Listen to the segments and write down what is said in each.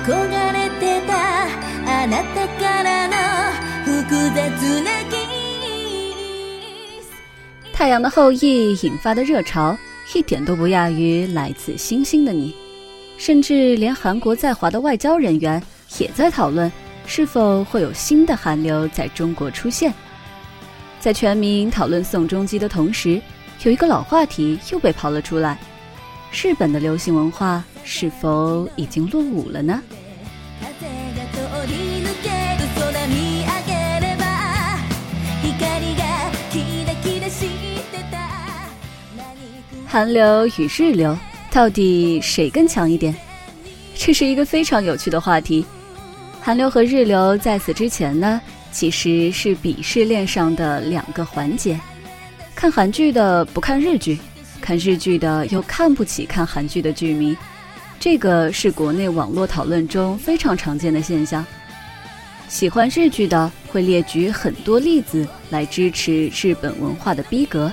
憧れてたあなたからの複雑なキス太阳的后裔引发的热潮，一点都不亚于来自星星的你，甚至连韩国在华的外交人员也在讨论，是否会有新的韩流在中国出现。在全民讨论宋仲基的同时，有一个老话题又被抛了出来：日本的流行文化 是否已经落伍了呢？風が通り抜ける空見上げれば光がキラキラしてた何食韩流与日流到底谁更强一点？这是一个非常有趣的话题。韩流和日流在此之前呢，其实是鄙视链上的两个环节。看韩剧的不看日剧，看日剧的又看不起看韩剧的剧迷， 这个是国内网络讨论中非常常见的现象。喜欢日剧的会列举很多例子来支持日本文化的逼格，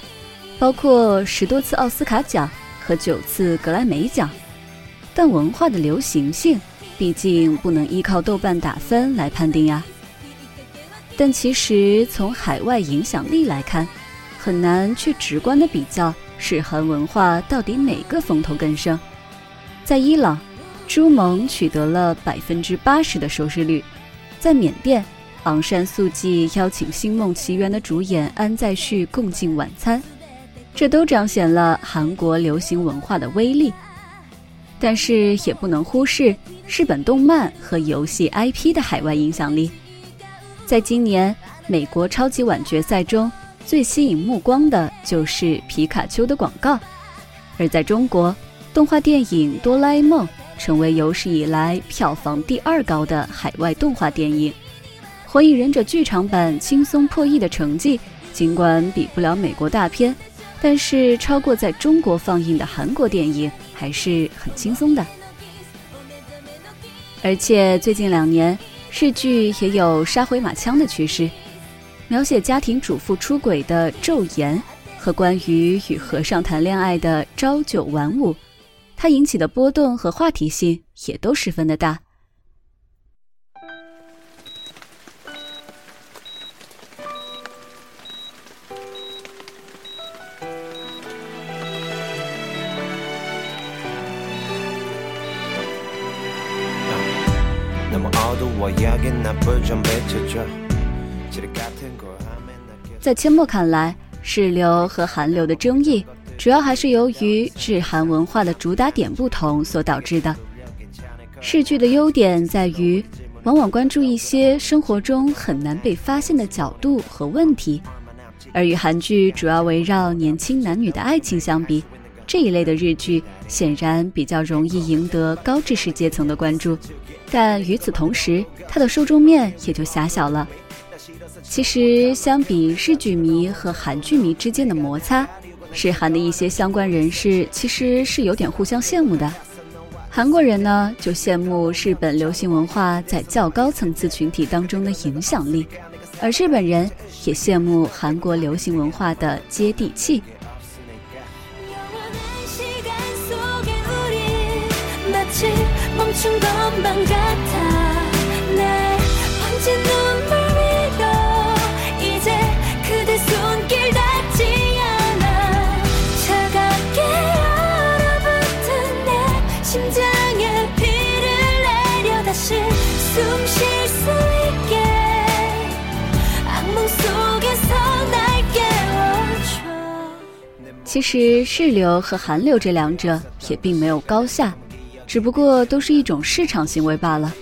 包括十多次奥斯卡奖和九次格莱美奖。但文化的流行性，毕竟不能依靠豆瓣打分来判定呀。但其实从海外影响力来看，很难去直观的比较日韩文化到底哪个风头更盛。在伊朗，朱蒙取得了百分之八十的收视率；在缅甸，昂山素季邀请《星梦奇缘》的主演安在旭共进晚餐，这都彰显了韩国流行文化的威力。但是也不能忽视日本动漫和游戏 IP 的海外影响力。在今年美国超级碗决赛中，最吸引目光的就是皮卡丘的广告；而在中国，动画电影《哆啦 A 梦》成为有史以来票房第二高的海外动画电影，《火影忍者》剧场版轻松破亿的成绩，尽管比不了美国大片，但是超过在中国放映的韩国电影还是很轻松的。而且最近两年，日剧也有杀回马枪的趋势，描写家庭主妇出轨的《昼颜》和关于与和尚谈恋爱的《朝九晚五》，它引起的波动和话题性也都十分的大。在阡陌看来是流和寒流的争议。主要还是由于日韩文化的主打点不同所导致的。日剧的优点在于，往往关注一些生活中很难被发现的角度和问题，而与韩剧主要围绕年轻男女的爱情相比，这一类的日剧显然比较容易赢得高知识阶层的关注。但与此同时，它的受众面也就狭小了。其实，相比日剧迷和韩剧迷之间的摩擦，日韩的一些相关人士其实是有点互相羡慕的。韩国人呢，就羡慕日本流行文化在较高层次群体当中的影响力，而日本人也羡慕韩国流行文化的接地气。심장에 피를 내려 다시 숨쉴 수 있게 악몽 속에서 날 깨워줘 其实日流和韩流这两者也并没有高下，只不过都是一种市场行为罢了。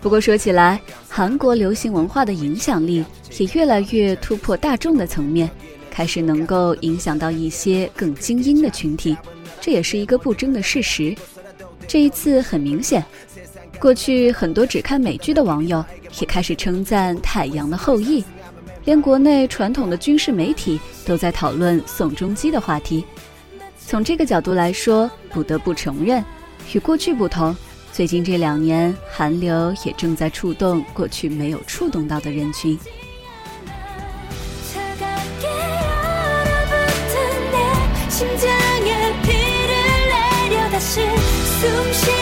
不过说起来，韩国流行文化的影响力也越来越突破大众的层面，开始能够影响到一些更精英的群体，这也是一个不争的事实。 这一次很明显，过去很多只看美剧的网友也开始称赞《太阳的后裔》，连国内传统的军事媒体都在讨论宋仲基的话题。从这个角度来说，不得不承认，与过去不同，最近这两年韩流也正在触动过去没有触动到的人群。 차갑게 얼어붙은 내 심장에 피 那些松懈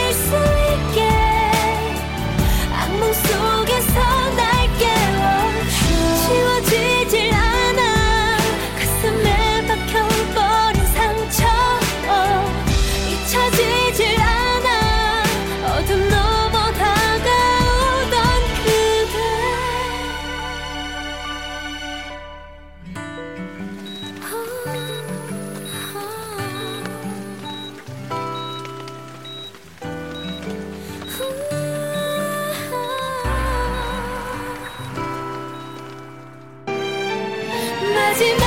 sentimentos.